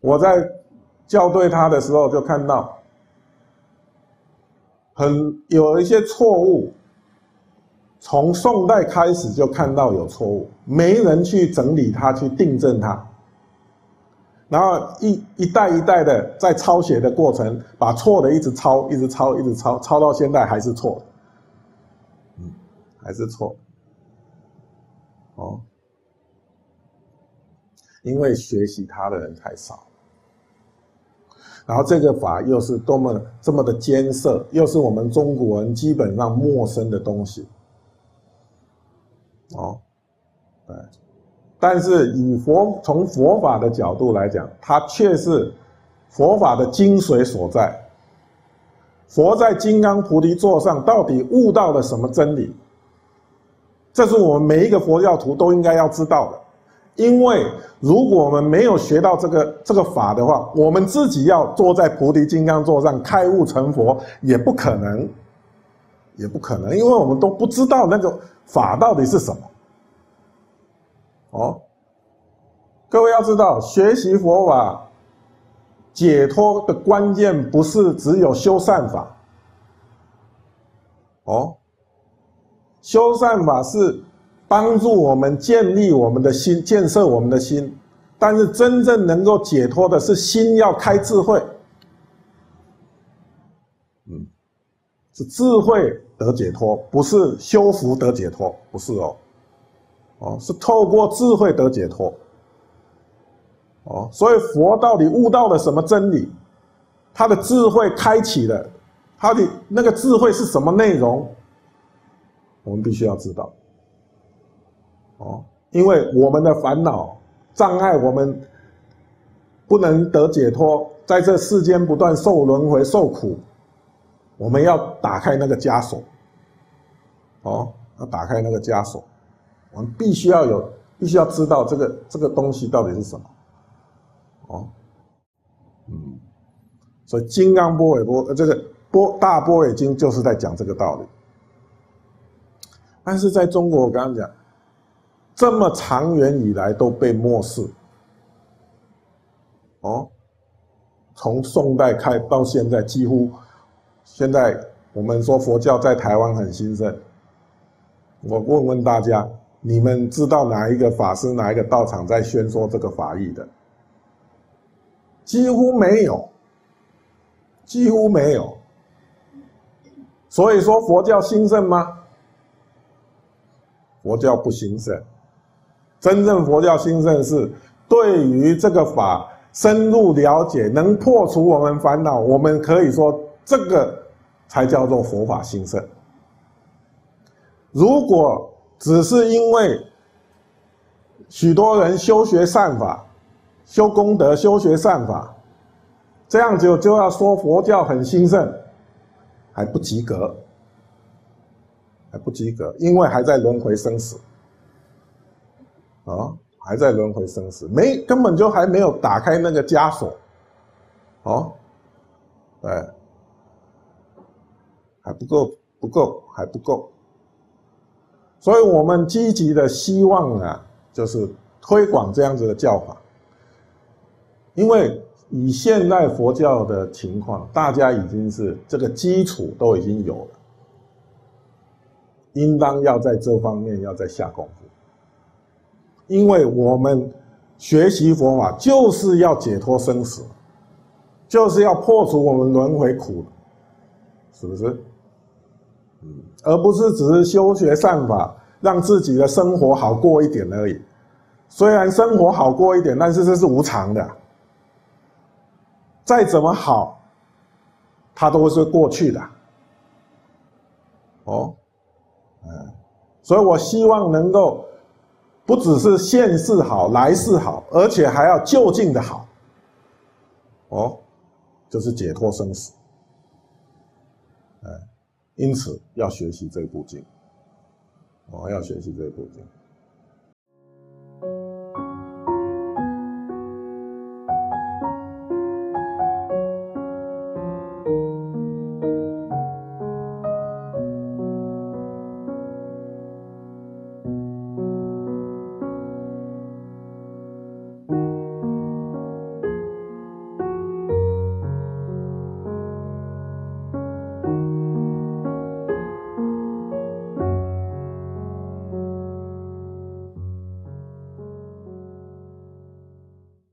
我在校对他的时候就看到，很有一些错误，从宋代开始就看到有错误，没人去整理它，去订正它，然后一一代一代的在抄写的过程，把错的一直抄，一直抄，一直抄，抄到现在还是错，嗯，还是错，哦，因为学习它的人太少。然后这个法又是多么这么的艰涩，又是我们中国人基本上陌生的东西，哦，对，但是以佛从佛法的角度来讲，它却是佛法的精髓所在。佛在金刚菩提座上到底悟到了什么真理？这是我们每一个佛教徒都应该要知道的。因为如果我们没有学到这个这个法的话，我们自己要坐在菩提金刚座上开悟成佛也不可能，也不可能，因为我们都不知道那个法到底是什么。哦，各位要知道，学习佛法解脱的关键不是只有修善法。哦，修善法是。帮助我们建立我们的心，建设我们的心，但是真正能够解脱的是心要开智慧，嗯，是智慧得解脱，不是修福得解脱，不是哦，哦，是透过智慧得解脱，哦，所以佛到底悟到了什么真理？他的智慧开启了，他的那个智慧是什么内容？我们必须要知道。哦，因为我们的烦恼障碍，我们不能得解脱，在这世间不断受轮回受苦，我们要打开那个枷锁。哦，要打开那个枷锁，我们必须要有，必须要知道这个这个东西到底是什么。哦，嗯，所以《金刚波尾波》这个波大波尾经就是在讲这个道理。但是在中国，我刚刚讲。这么长远以来都被漠视，哦，从宋代开到现在，几乎现在我们说佛教在台湾很兴盛。我问问大家，你们知道哪一个法师、哪一个道场在宣说这个法义的？几乎没有，几乎没有。所以说佛教兴盛吗？佛教不兴盛。真正佛教兴盛是对于这个法深入了解，能破除我们烦恼。我们可以说，这个才叫做佛法兴盛。如果只是因为许多人修学善法、修功德、修学善法，这样就就要说佛教很兴盛，还不及格，还不及格，因为还在轮回生死。啊，还在轮回生死，没根本就还没有打开那个枷锁，哦，哎，还不够，不够，还不够，所以我们积极的希望啊，就是推广这样子的教法，因为以现代佛教的情况，大家已经是这个基础都已经有了，应当要在这方面要再下功夫。因为我们学习佛法就是要解脱生死，就是要破除我们轮回苦，是不是？嗯，而不是只是修学善法，让自己的生活好过一点而已。虽然生活好过一点，但是这是无常的，再怎么好，它都是过去的。哦，嗯，所以我希望能够。不只是现世好，来世好，而且还要就近的好。哦，就是解脱生死。哎，因此要学习这部经。哦，要学习这部经。